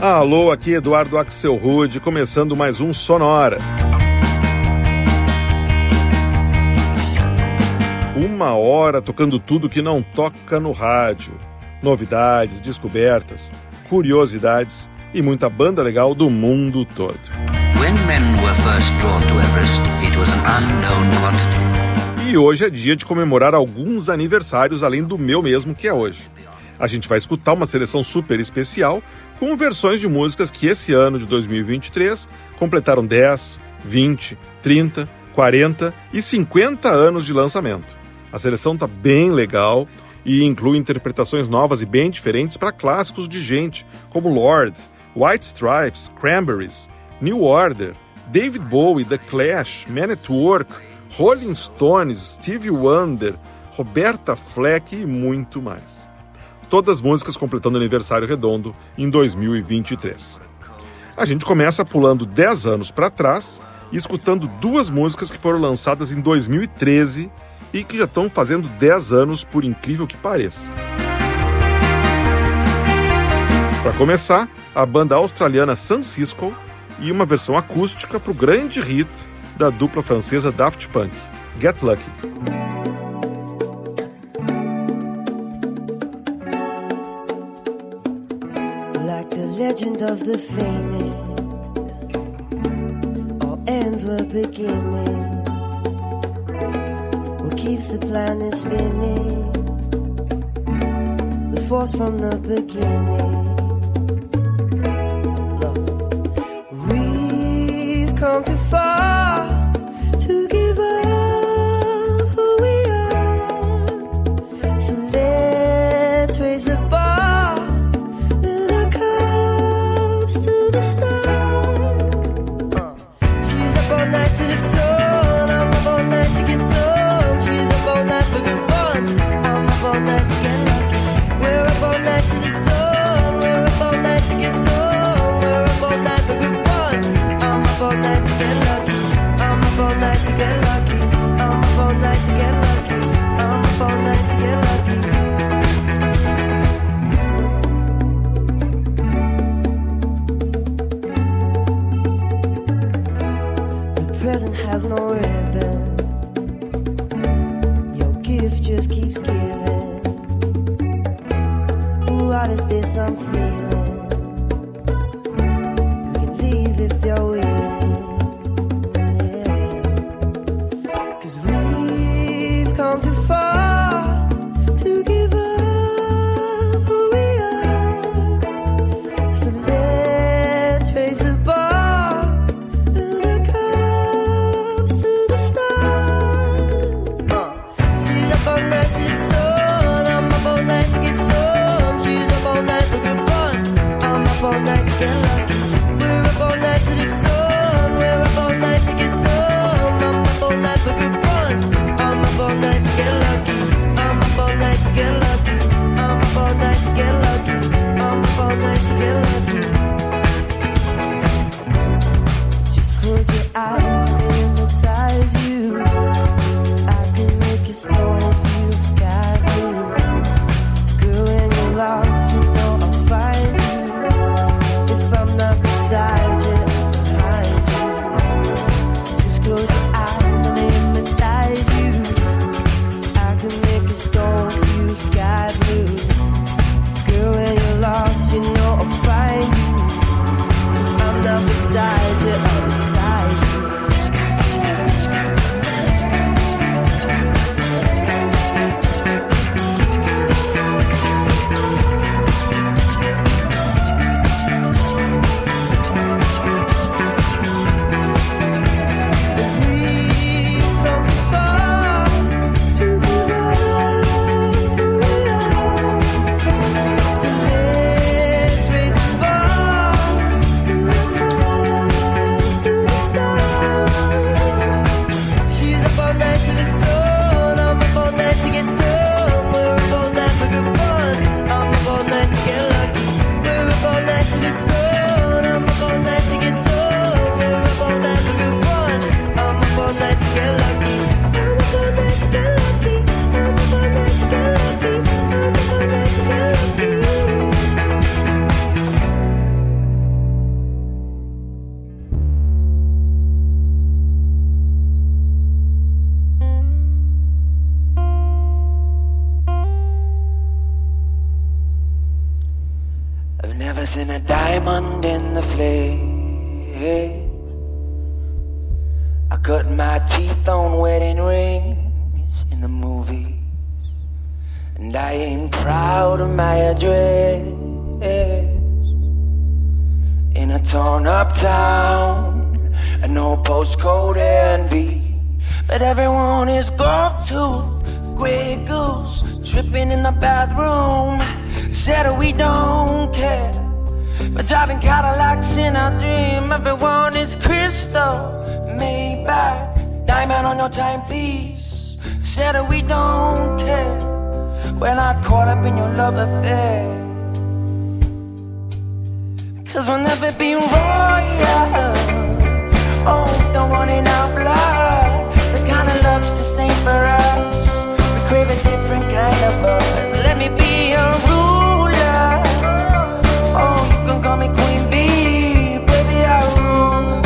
Alô, aqui Eduardo Axel Rude, começando mais um Sonora. Uma hora tocando tudo que não toca no rádio. Novidades, descobertas, curiosidades e muita banda legal do mundo todo. E hoje é dia de comemorar alguns aniversários além do meu mesmo que é hoje. A gente vai escutar uma seleção super especial com versões de músicas que esse ano de 2023 completaram 10, 20, 30, 40 e 50 anos de lançamento. A seleção tá bem legal e inclui interpretações novas e bem diferentes para clássicos de gente como Lord, White Stripes, Cranberries, New Order, David Bowie, The Clash, Man at Work, Rolling Stones, Stevie Wonder, Roberta Fleck e muito mais todas as músicas completando aniversário redondo em 2023. A gente começa pulando 10 anos para trás e escutando duas músicas que foram lançadas em 2013 e que já estão fazendo 10 anos, por incrível que pareça. Para começar, a banda australiana San Cisco e uma versão acústica para o grande hit da dupla francesa Daft Punk, Get Lucky. Legend of the phoenix. All ends were beginning. What keeps the planet spinning? The force from the beginning. Look, we've come too far. uptown and no postcode envy. But everyone is gone to Grey Goose, tripping in the bathroom. Said we don't care. But driving Cadillacs in our dream, everyone is crystal, Maybach, diamond on your timepiece. Said we don't care. We're not caught up in your love affair. Cause we'll never be royal. Oh, don't want in our blood. The kind of love's just ain't for us. We crave a different kind of love. Let me be your ruler. Oh, you can call me Queen Bee. Baby, I rule.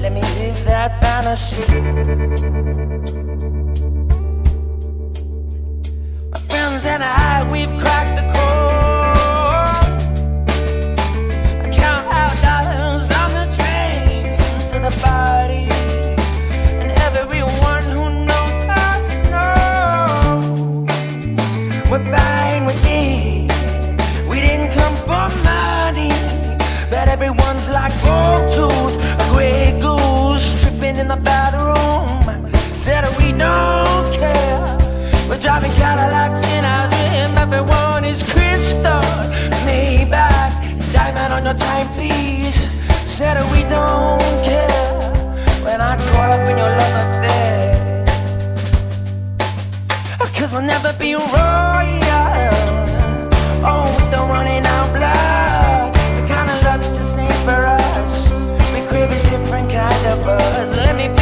Let me live that fantasy. My friends and I, we've cracked a timepiece said we don't care when I caught up in your love affair. Cause we'll never be royal. Oh, with the one in our blood. The kind of luck's the same for us. We crave a different kind of buzz. Let me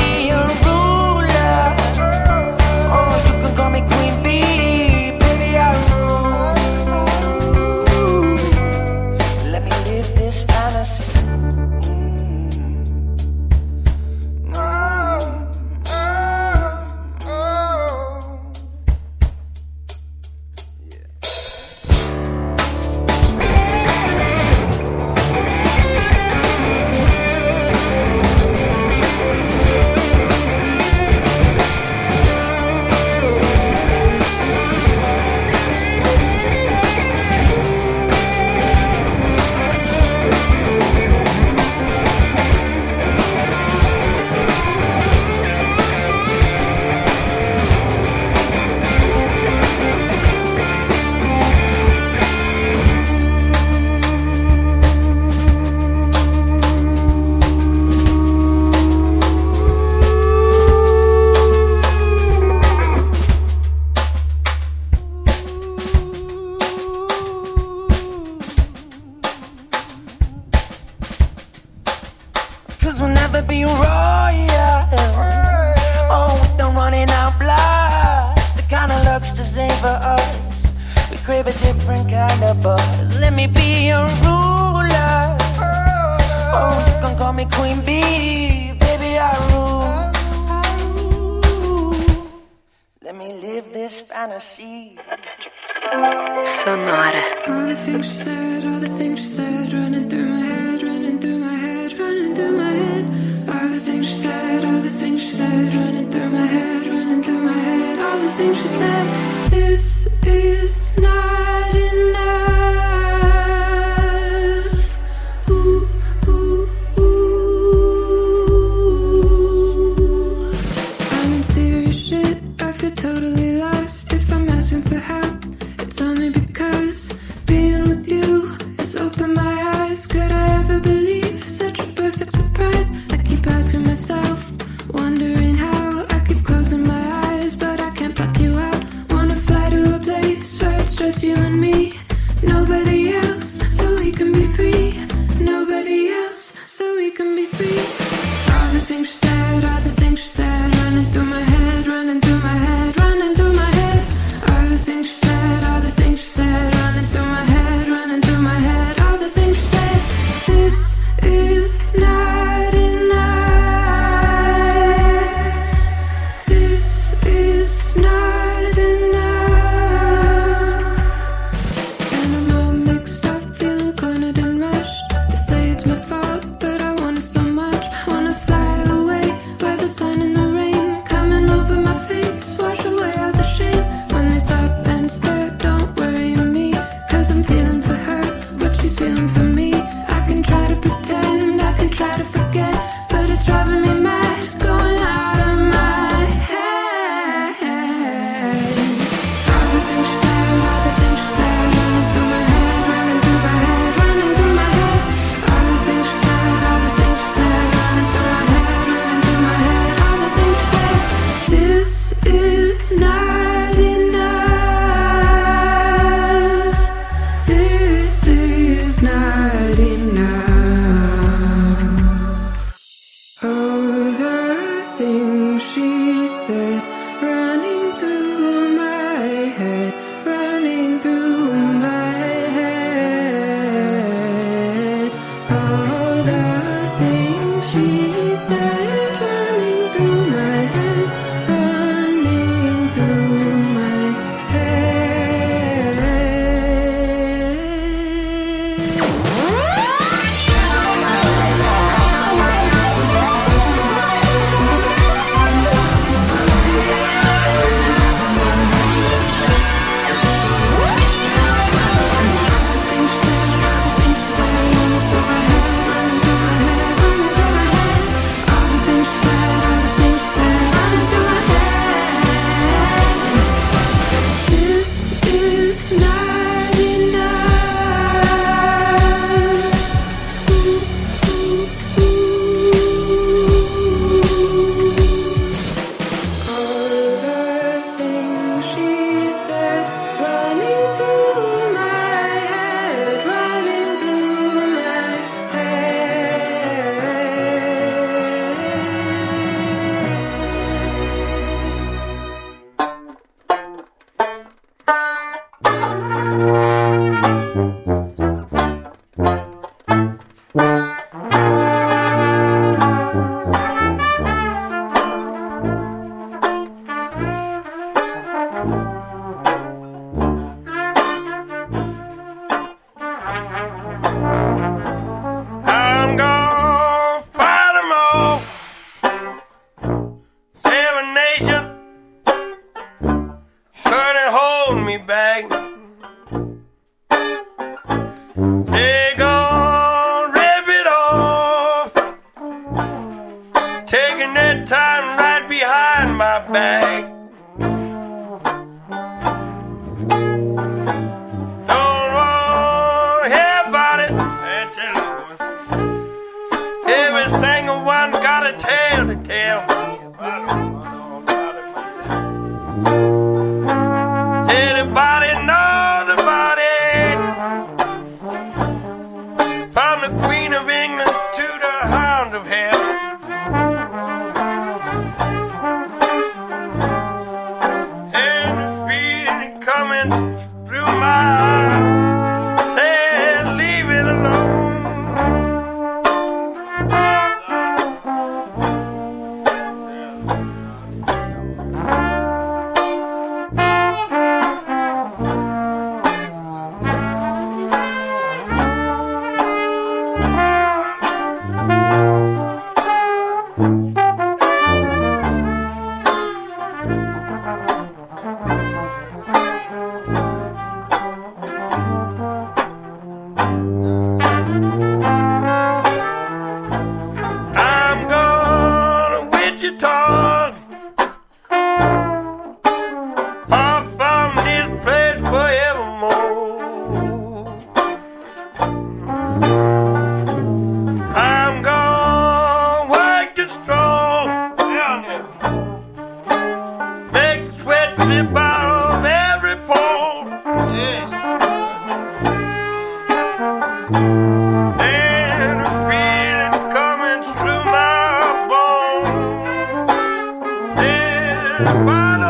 hermano.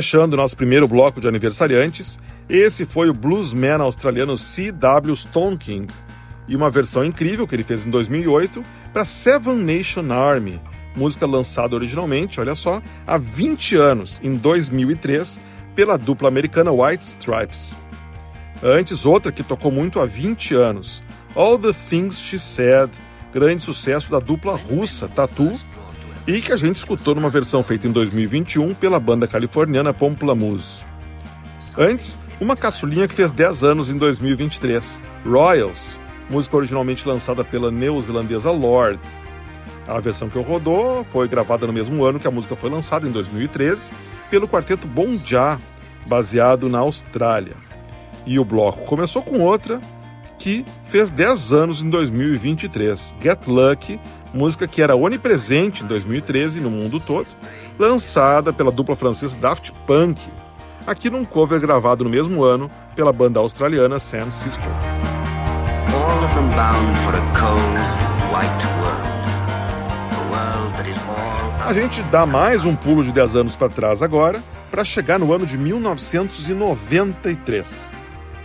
Fechando nosso primeiro bloco de aniversariantes, esse foi o bluesman australiano C.W. Stone King e uma versão incrível que ele fez em 2008 para Seven Nation Army, música lançada originalmente, olha só, há 20 anos, em 2003, pela dupla americana White Stripes. Antes, outra que tocou muito há 20 anos, All the Things She Said, grande sucesso da dupla russa Tatu, e que a gente escutou numa versão feita em 2021 pela banda californiana Pomplamoose. Antes, uma caçulinha que fez 10 anos em 2023, Royals, música originalmente lançada pela neozelandesa Lord. A versão que eu rodou foi gravada no mesmo ano que a música foi lançada, em 2013, pelo quarteto Bon Ja, baseado na Austrália. E o bloco começou com outra que fez 10 anos em 2023, Get Lucky, música que era onipresente em 2013 no mundo todo, lançada pela dupla francesa Daft Punk, aqui num cover gravado no mesmo ano pela banda australiana San Cisco. A gente dá mais um pulo de 10 anos para trás agora, para chegar no ano de 1993.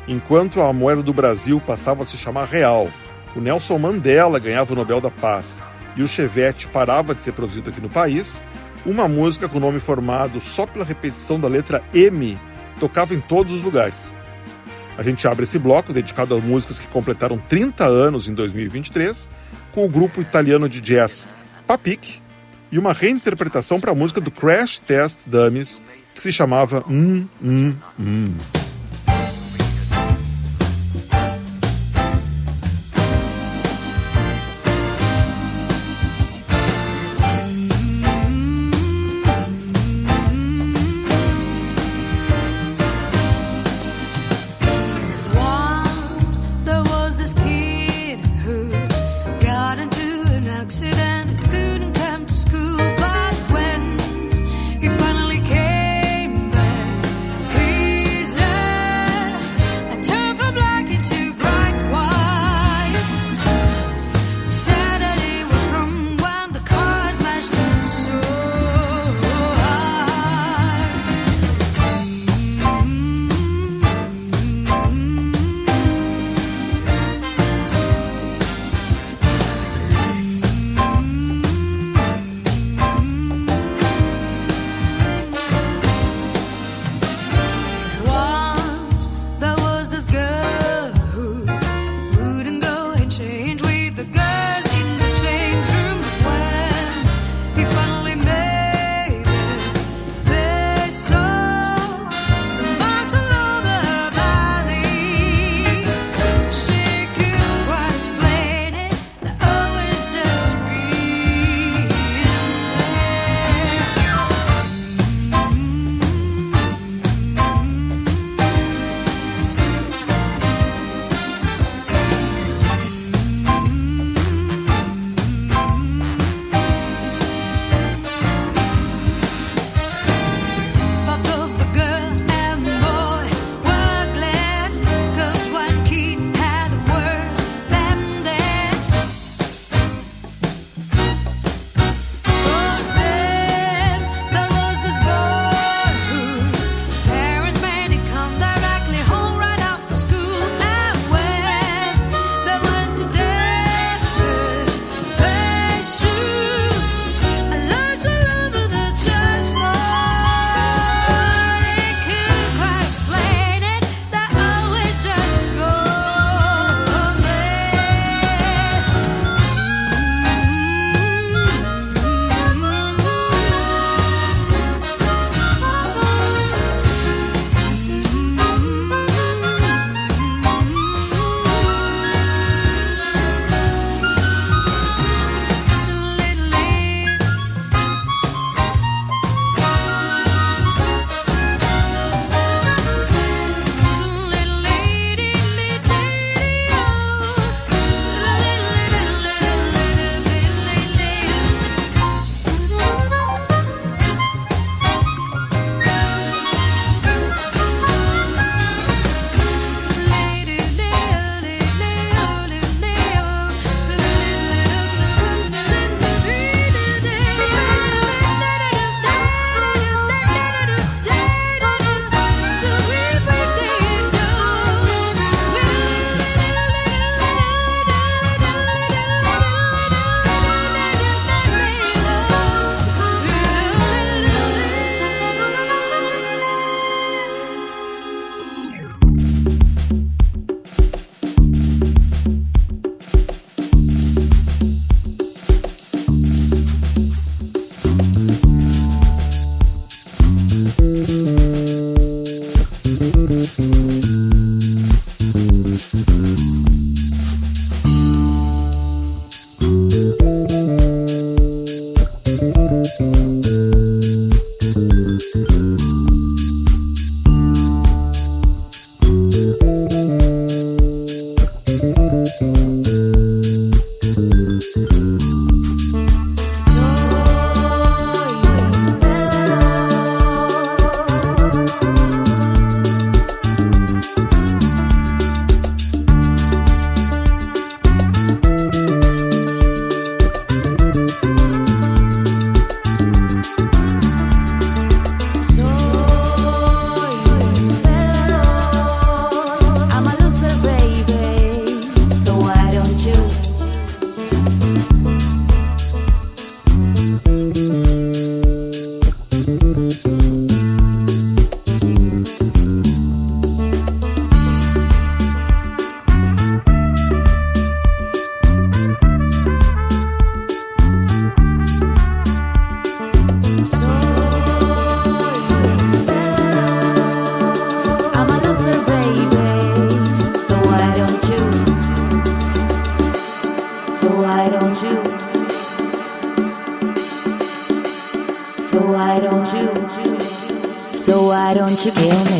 Enquanto a moeda do Brasil passava a se chamar real, o Nelson Mandela ganhava o Nobel da Paz e o Chevette parava de ser produzido aqui no país, uma música com nome formado só pela repetição da letra M tocava em todos os lugares. A gente abre esse bloco dedicado a músicas que completaram 30 anos em 2023, com o grupo italiano de jazz Papik e uma reinterpretação para a música do Crash Test Dummies que se chamava Hum Hum Hum. to kill me.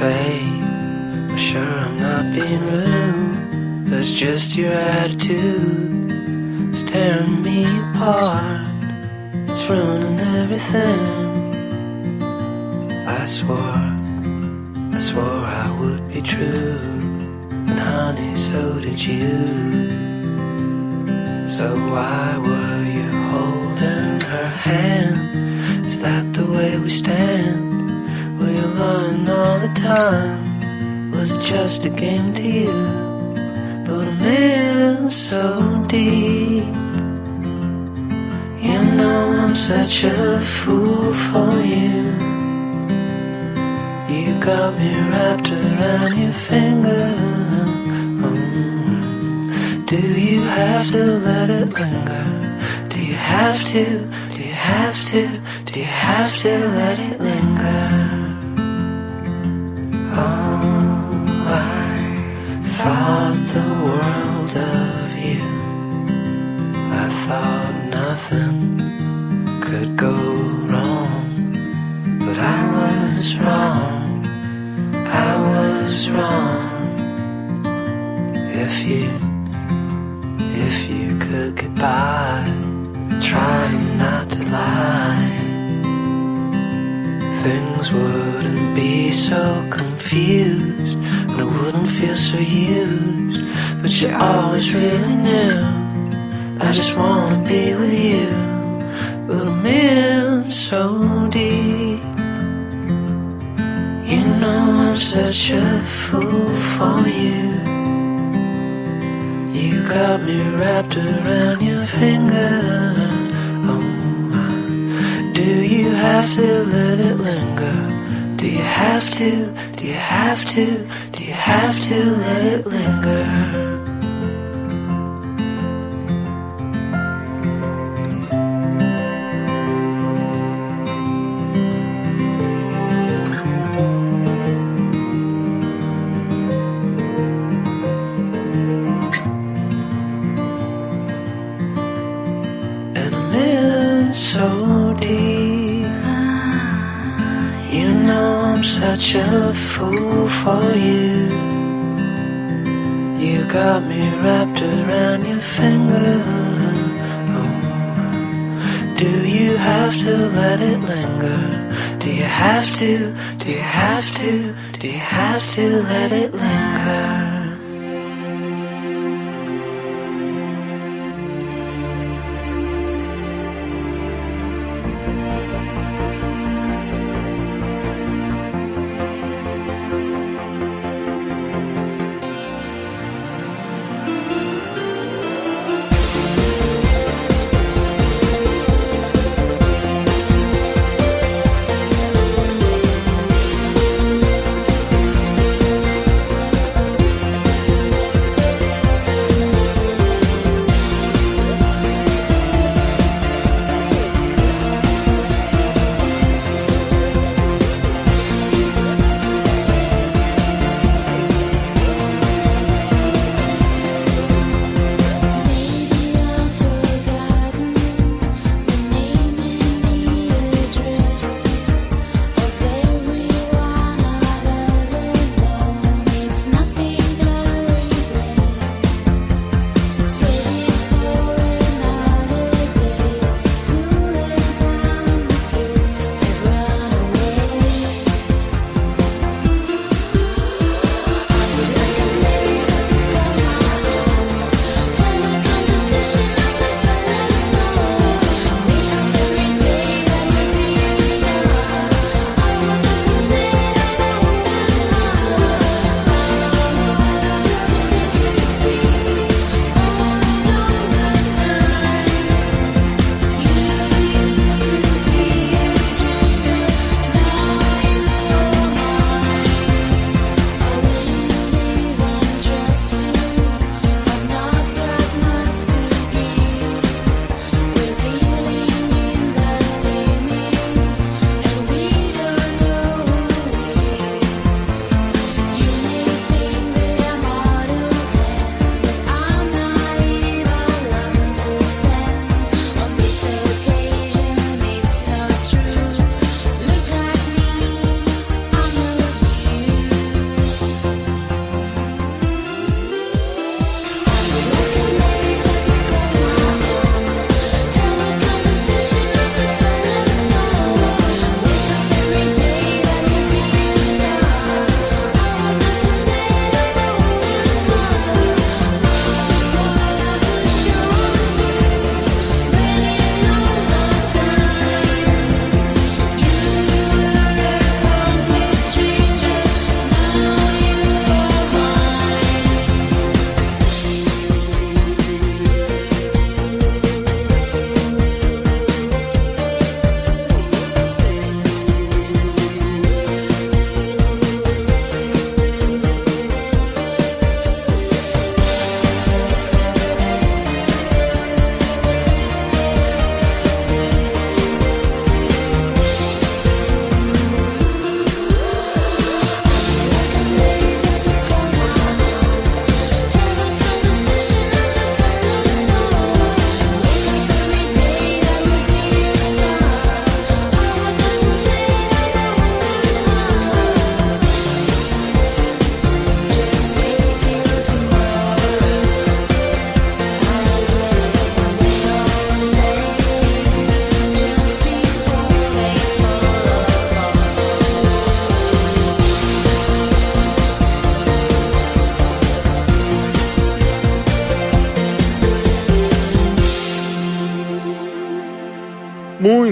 Fade. I'm sure I'm not being rude, it's just your attitude. It's tearing me apart, it's ruining everything. I swore, I swore I would be true, and honey, so did you. So why were you holding her hand? Is that the way we stand? You lying all the time? Was it just a game to you? But I'm in so deep. You know I'm such a fool for you. You got me wrapped around your finger. Mm. Do you have to let it linger? Do you have to? Do you have to? Do you have to let it linger? World of you. I thought nothing could go wrong, but I was wrong. I was wrong. If you, if you could get by, trying not to lie, things wouldn't be so confused, and I wouldn't feel so used. But you always really knew. I just wanna be with you, but I'm in so deep. You know I'm such a fool for you. You got me wrapped around your finger. Oh, do you have to let it linger? Do you have to? Do you have to? Have to let it linger? Such a fool for you. You got me wrapped around your finger. Do you have to let it linger? Do you have to? Do you have to? Do you have to let it linger?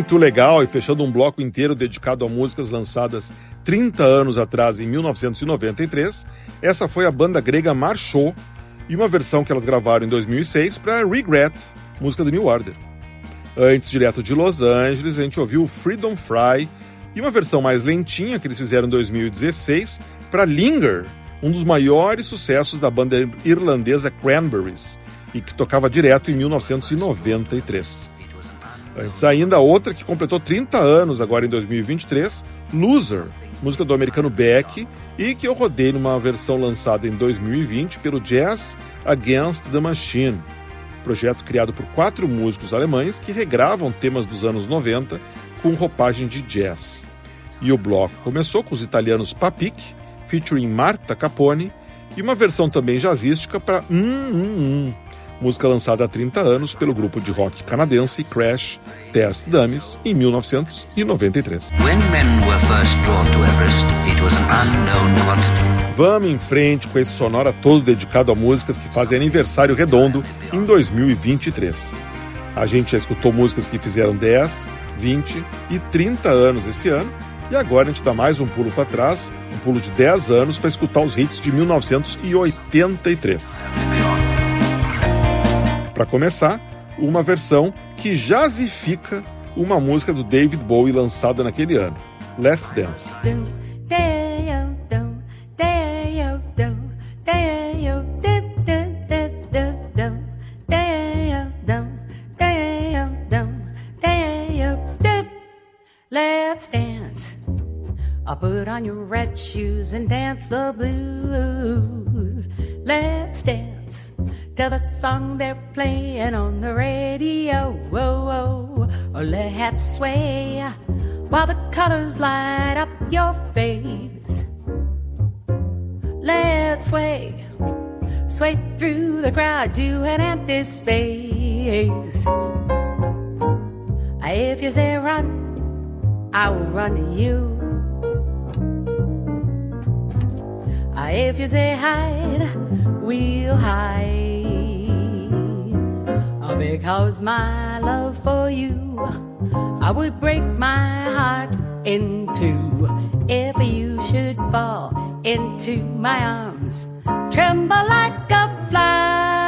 Muito legal, e fechando um bloco inteiro dedicado a músicas lançadas 30 anos atrás, em 1993, essa foi a banda grega Marchou e uma versão que elas gravaram em 2006 para Regret, música do New Order. Antes, direto de Los Angeles, a gente ouviu Freedom Fry e uma versão mais lentinha que eles fizeram em 2016 para Linger, um dos maiores sucessos da banda irlandesa Cranberries e que tocava direto em 1993. Antes ainda, outra que completou 30 anos agora em 2023, Loser, música do americano Beck, e que eu rodei numa versão lançada em 2020 pelo Jazz Against the Machine, projeto criado por quatro músicos alemães que regravam temas dos anos 90 com roupagem de jazz. E o bloco começou com os italianos Papik, featuring Marta Capone, e uma versão também jazzística para Hum Hum Hum, música lançada há 30 anos pelo grupo de rock canadense Crash Test Dummies em 1993. When men were first drawn to Everest. Vamos em frente com esse sonora todo dedicado a músicas que fazem aniversário redondo em 2023. A gente já escutou músicas que fizeram 10, 20 e 30 anos esse ano, e agora a gente dá mais um pulo para trás, um pulo de 10 anos para escutar os hits de 1983. Para começar, uma versão que jazzifica uma música do David Bowie lançada naquele ano, Let's Dance. Let's dance. I'll put on your red shoes and dance the blues. Let's dance to the song they're playing on the radio. Whoa, whoa. Oh, let's sway while the colors light up your face. Let's sway, sway through the crowd to an empty space. If you say run, I will run to you. If you say hide, we'll hide. Because my love for you, I would break my heart in two if you should fall into my arms, tremble like a flower.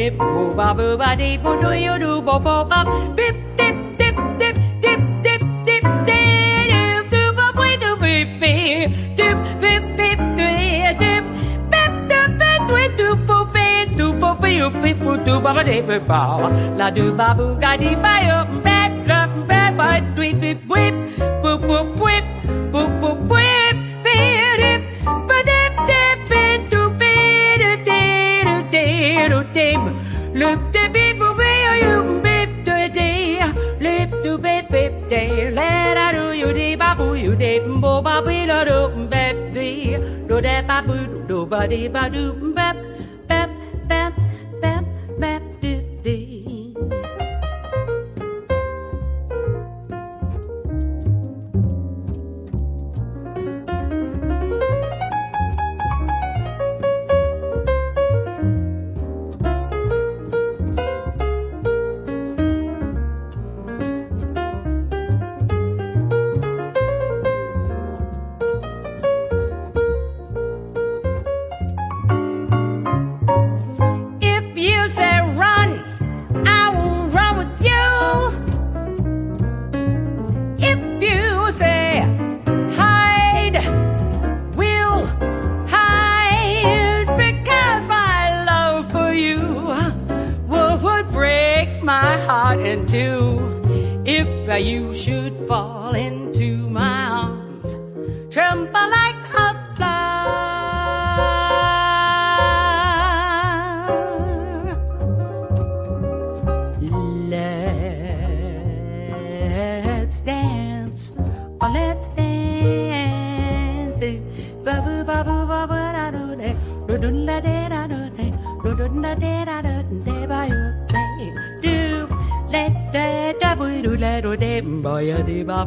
dip, boo ba boo ba dee, boo do you do bo bo bop, bip dip dip dip dip dip dip dip, dip do bop we do bip bip dip bip bip dee dip. Bip dip bip we do bo dip, do bo be you dip, boo do ba ba dip, boo ba. La do dip, boo ga dee ba dip, bap bap bap bap dip bip whip boop boop dip, boop boop whip dip, bo ba be do do bep dee do da ba boo do ba dee ba do bep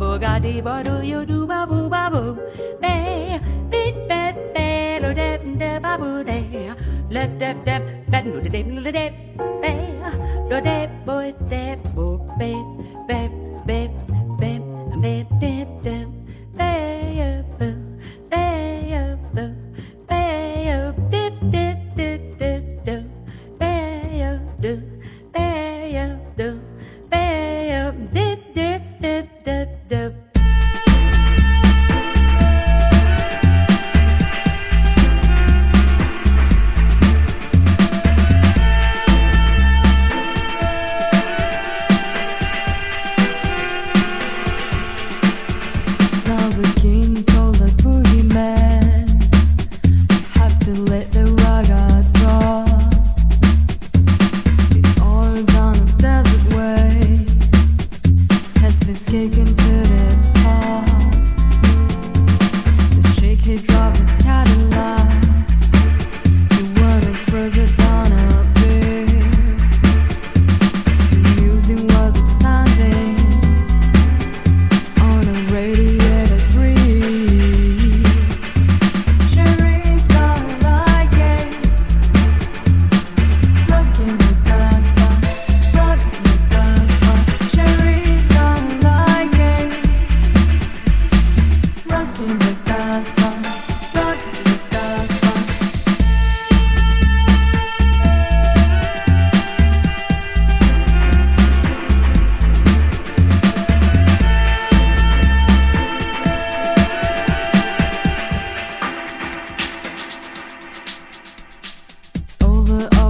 booga dee ba do yo do ba boo ba boo. Be, beep, bep, be, lo dep, de ba boo de. Lep, dep, dep, bet, no de dep, lo de dep, be, lo dep, bo, dep, bo, be, be, over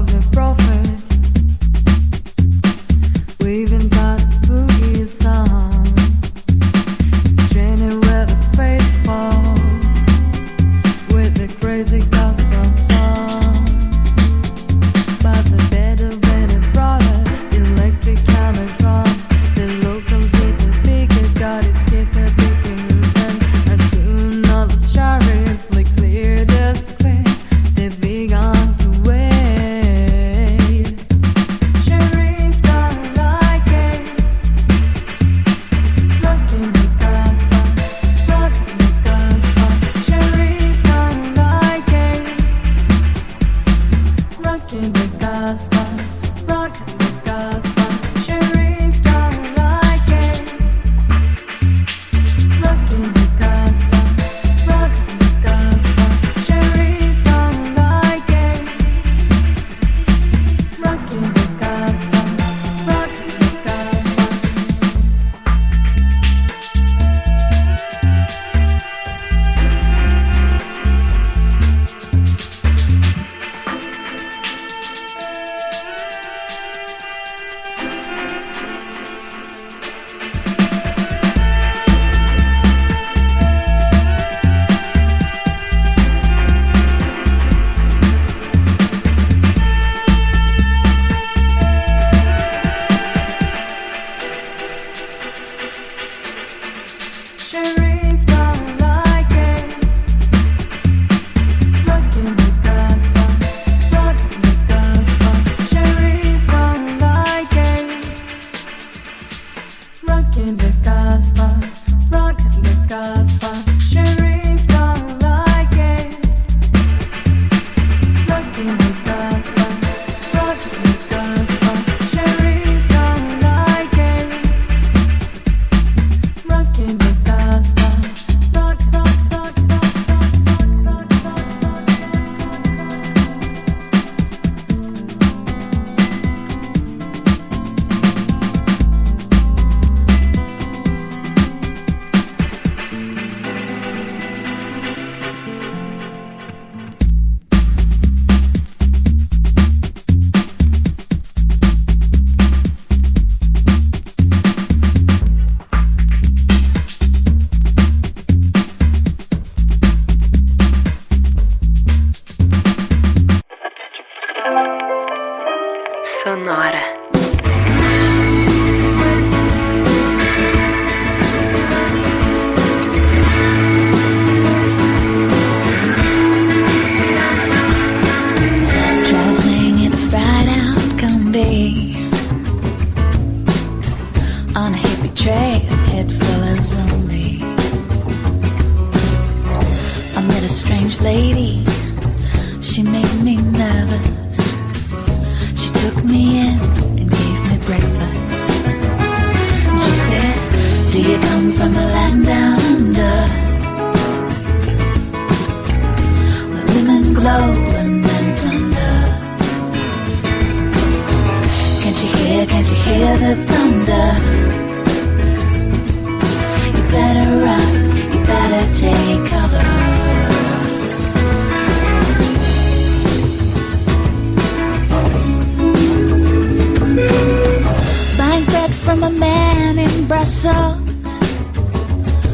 in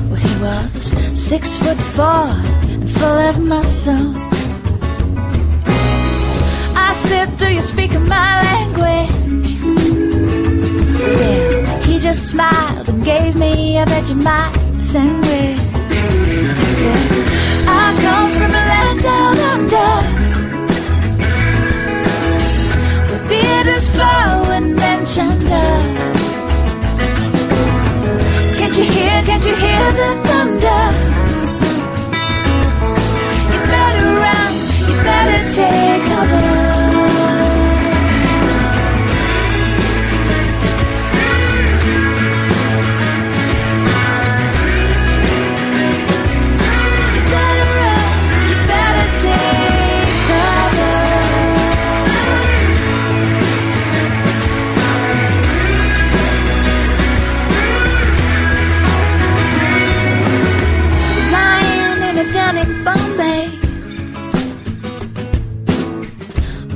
Well, he was six foot four and full of muscles. I said, Do you speak my language? Well, he just smiled and gave me a Vegemite sandwich. He said, I come from a land down under where beard is flowing men chunder. Can't you hear, the thunder? You better run, you better take cover.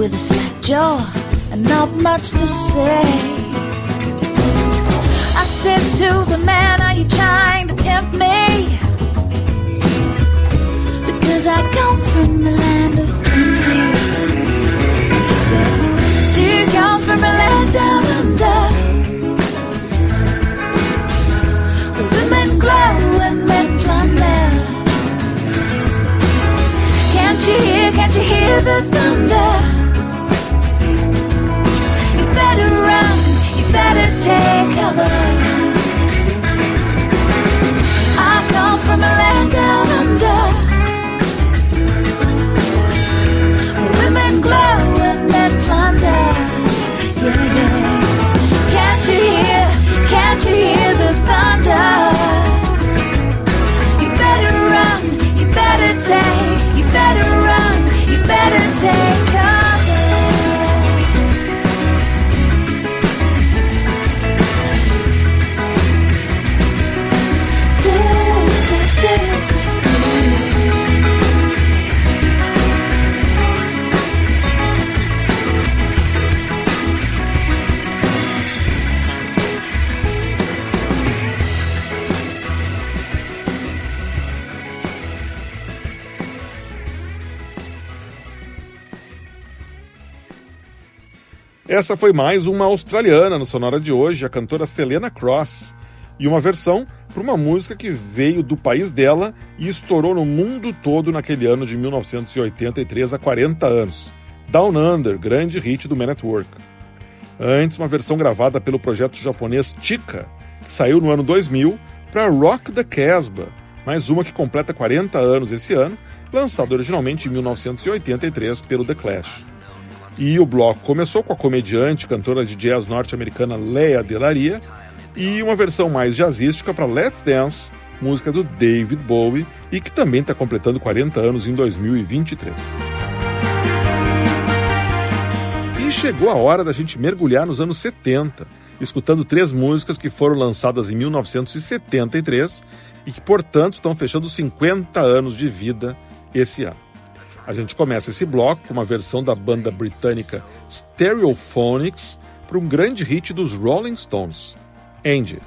With a slack jaw and not much to say. I said to the man, Are you trying to tempt me? Because I come from the land of plenty. He said, Do you come from a land down under? Where women glow and men plunder. Can't you hear, can't you hear the thunder? Gotta take cover. Essa foi mais uma australiana no Sonora de hoje, a cantora Selena Cross, e uma versão para uma música que veio do país dela e estourou no mundo todo naquele ano de 1983, há 40 anos. Down Under, grande hit do Man at Work. Antes, uma versão gravada pelo projeto japonês Chika, que saiu no ano 2000 para Rock the Casbah, mais uma que completa 40 anos esse ano, lançada originalmente em 1983 pelo The Clash. E o bloco começou com a comediante, cantora de jazz norte-americana Lea Delaria, e uma versão mais jazzística para Let's Dance, música do David Bowie, e que também está completando 40 anos em 2023. E chegou a hora da gente mergulhar nos anos 70, escutando três músicas que foram lançadas em 1973 e que, portanto, estão fechando 50 anos de vida esse ano. A gente começa esse bloco com uma versão da banda britânica Stereophonics para um grande hit dos Rolling Stones, Angie.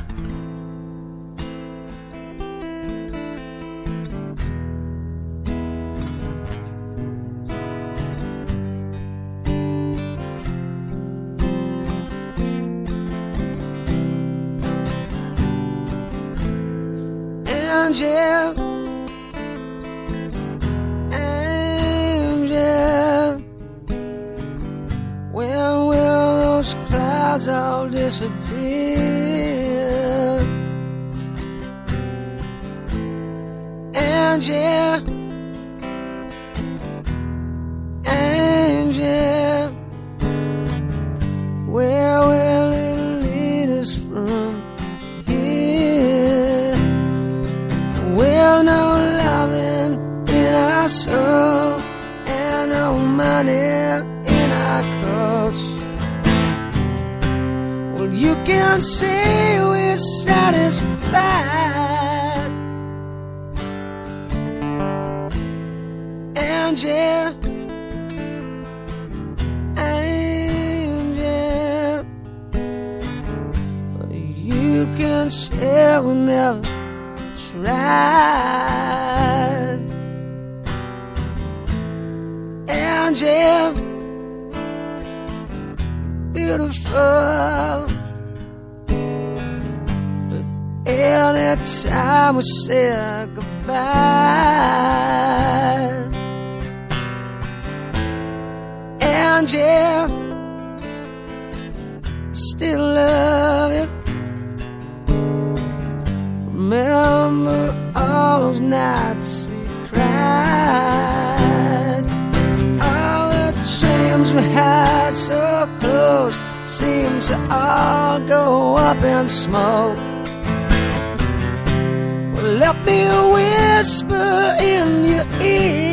Remember all those nights we cried. All the dreams we had so close seem to all go up in smoke. Well, let me whisper in your ear,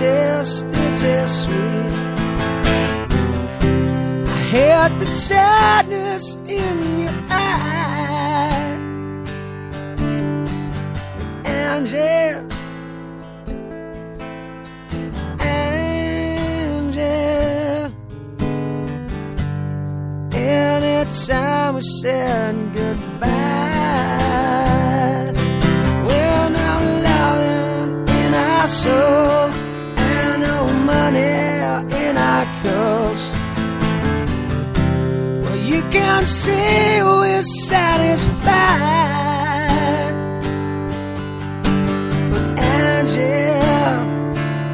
test, they'll. I heard the sadness in your eye. Angel. yeah. And time we said goodbye. We're now loving in our soul. In coats. Well, you can see we're satisfied, but Angel,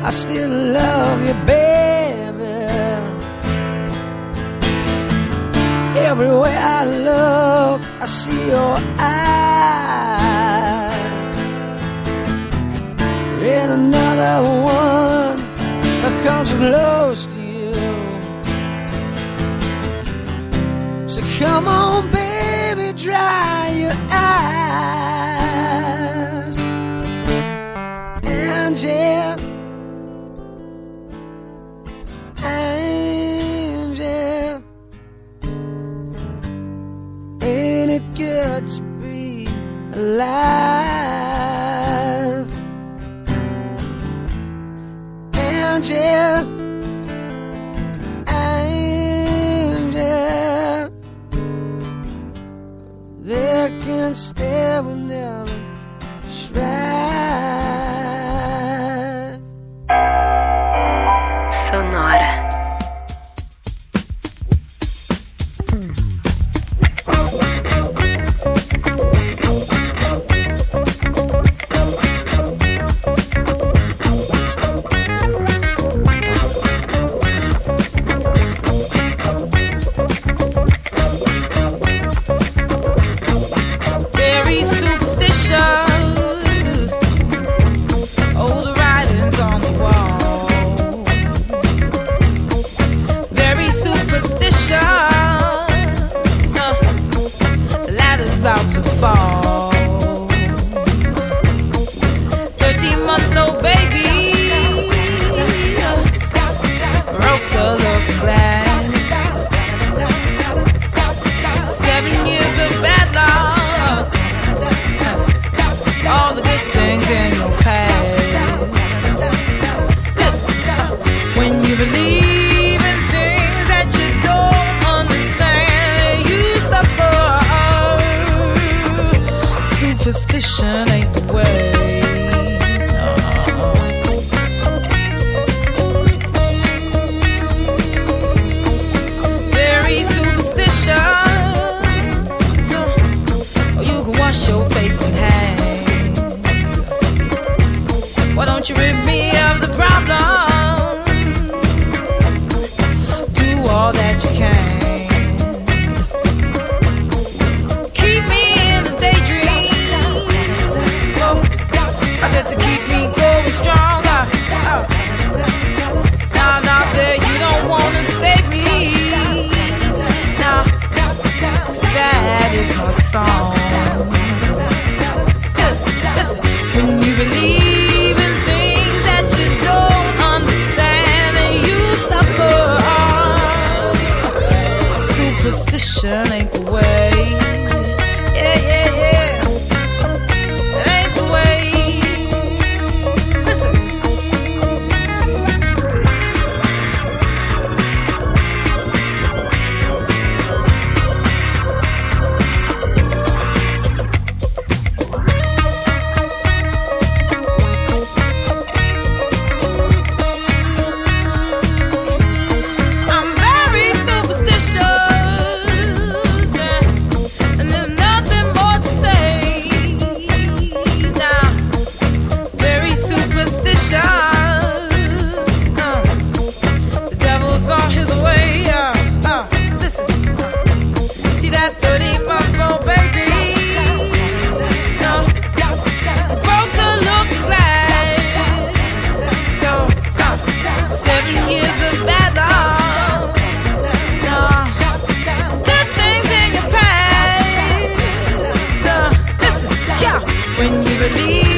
I still love you, baby. Everywhere I look, I see your eyes. And another one comes close come on, baby, dry your eyes. When you believe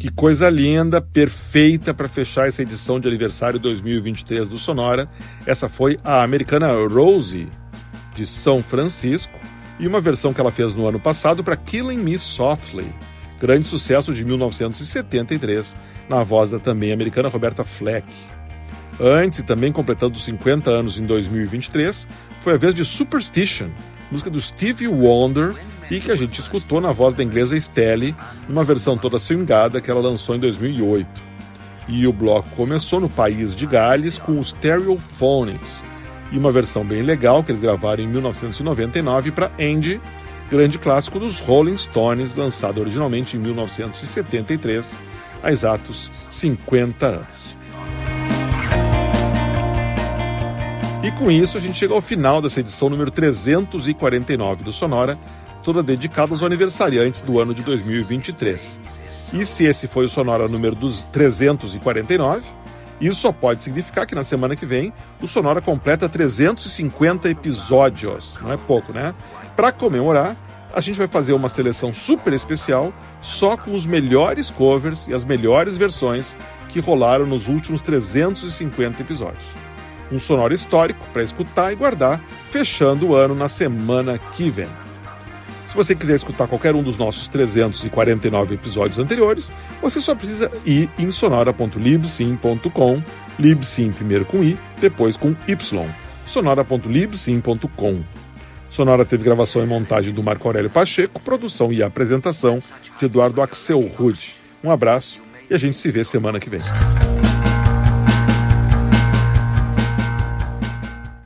Que coisa linda, perfeita para fechar essa edição de aniversário 2023 do Sonora. Essa foi a americana Rosie, de São Francisco, e uma versão que ela fez no ano passado para Killing Me Softly, grande sucesso de 1973, na voz da também americana Roberta Fleck. Antes, e também completando 50 anos em 2023, foi a vez de Superstition, música do Stevie Wonder e que a gente escutou na voz da inglesa Estelle, numa versão toda swingada que ela lançou em 2008. E o bloco começou no país de Gales com os Stereophonics, e uma versão bem legal que eles gravaram em 1999 para Andy, grande clássico dos Rolling Stones, lançado originalmente em 1973, há exatos 50 anos. E com isso a gente chega ao final dessa edição número 349 do Sonora, toda dedicada aos aniversariantes do ano de 2023. E se esse foi o Sonora número dos 349, isso só pode significar que na semana que vem o Sonora completa 350 episódios. Não é pouco, né? Para comemorar, a gente vai fazer uma seleção super especial só com os melhores covers e as melhores versões que rolaram nos últimos 350 episódios. Um sonoro histórico para escutar e guardar, fechando o ano na semana que vem. Se você quiser escutar qualquer um dos nossos 349 episódios anteriores, você só precisa ir em sonora.libsim.com, libsim primeiro com i, depois com y, sonora.libsim.com. Sonora teve gravação e montagem do Marco Aurélio Pacheco, produção e apresentação de Eduardo Axel Rude. Um abraço e a gente se vê semana que vem.